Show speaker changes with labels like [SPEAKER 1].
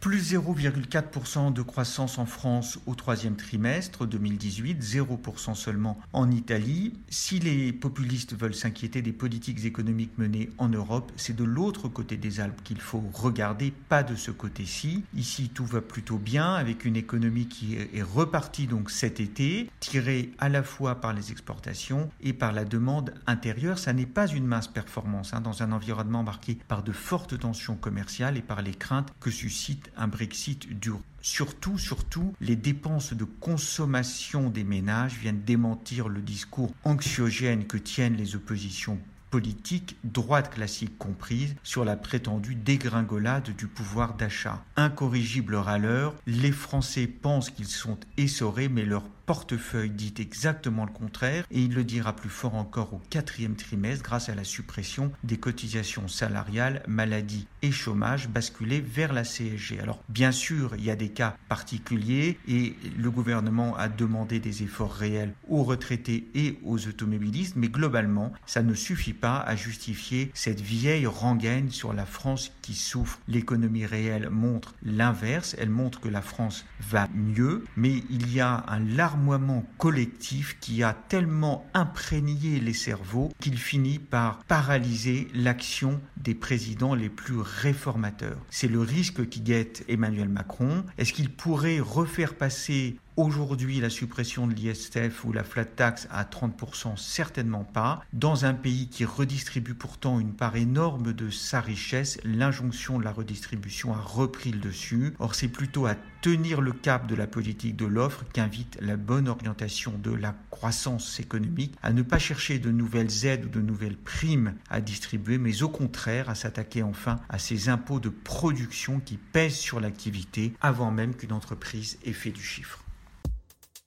[SPEAKER 1] Plus 0,4% de croissance en France au troisième trimestre 2018, 0% seulement en Italie. Si les populistes veulent s'inquiéter des politiques économiques menées en Europe, c'est de l'autre côté des Alpes qu'il faut regarder, pas de ce côté-ci. Ici, tout va plutôt bien avec une économie qui est repartie donc cet été, tirée à la fois par les exportations et par la demande intérieure. Ça n'est pas une mince performance hein, dans un environnement marqué par de fortes tensions commerciales et par les craintes que suscite un Brexit dur. Surtout, surtout, les dépenses de consommation des ménages viennent démentir le discours anxiogène que tiennent les oppositions politiques, droite classique comprise, sur la prétendue dégringolade du pouvoir d'achat. Incorrigible râleur, les Français pensent qu'ils sont essorés, mais leur portefeuille dit exactement le contraire et il le dira plus fort encore au quatrième trimestre grâce à la suppression des cotisations salariales, maladie et chômage basculées vers la CSG. Alors bien sûr, il y a des cas particuliers et le gouvernement a demandé des efforts réels aux retraités et aux automobilistes, mais globalement, ça ne suffit pas à justifier cette vieille rengaine sur la France qui souffre. L'économie réelle montre l'inverse, elle montre que la France va mieux, mais il y a un large collectif qui a tellement imprégné les cerveaux qu'il finit par paralyser l'action des présidents les plus réformateurs. C'est le risque qui guette Emmanuel Macron. Est-ce qu'il pourrait refaire passer Aujourd'hui, la suppression de l'ISF ou la flat tax à 30%, certainement pas. Dans un pays qui redistribue pourtant une part énorme de sa richesse, l'injonction de la redistribution a repris le dessus. Or, c'est plutôt à tenir le cap de la politique de l'offre qu'invite la bonne orientation de la croissance économique, à ne pas chercher de nouvelles aides ou de nouvelles primes à distribuer, mais au contraire à s'attaquer enfin à ces impôts de production qui pèsent sur l'activité avant même qu'une entreprise ait fait du chiffre.